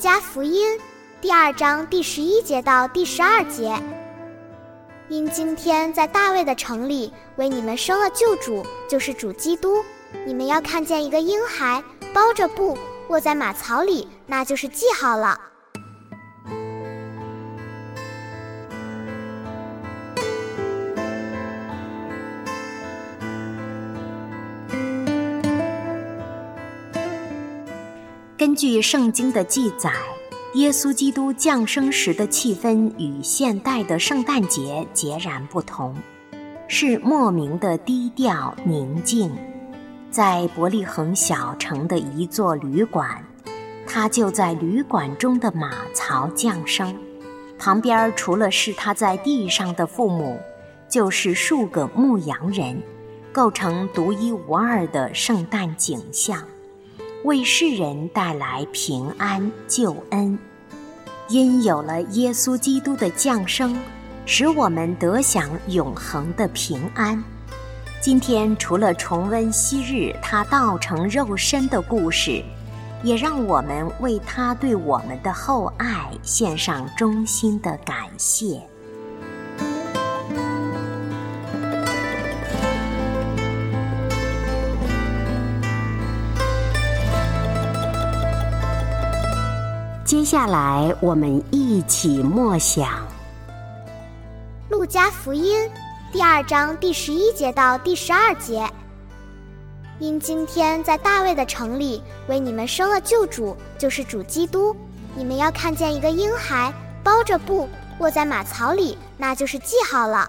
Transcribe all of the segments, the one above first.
加福音第二章第十一节到第十二节，因今天在大卫的城里为你们生了救主，就是主基督。你们要看见一个婴孩包着布卧在马槽里，那就是记号了。根据圣经的记载，耶稣基督降生时的气氛与现代的圣诞节截然不同，是莫名的低调宁静。在伯利恒小城的一座旅馆，他就在旅馆中的马槽降生，旁边除了是他在地上的父母，就是数个牧羊人，构成独一无二的圣诞景象。为世人带来平安救恩，因有了耶稣基督的降生，使我们得享永恒的平安。今天除了重温昔日他道成肉身的故事，也让我们为他对我们的厚爱献上衷心的感谢。接下来，我们一起默想《路加福音》第二章第十一节到第十二节。因今天在大卫的城里为你们生了救主，就是主基督。你们要看见一个婴孩包着布卧在马槽里，那就是记号了。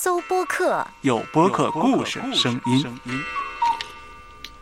搜播客，有播客故事声音。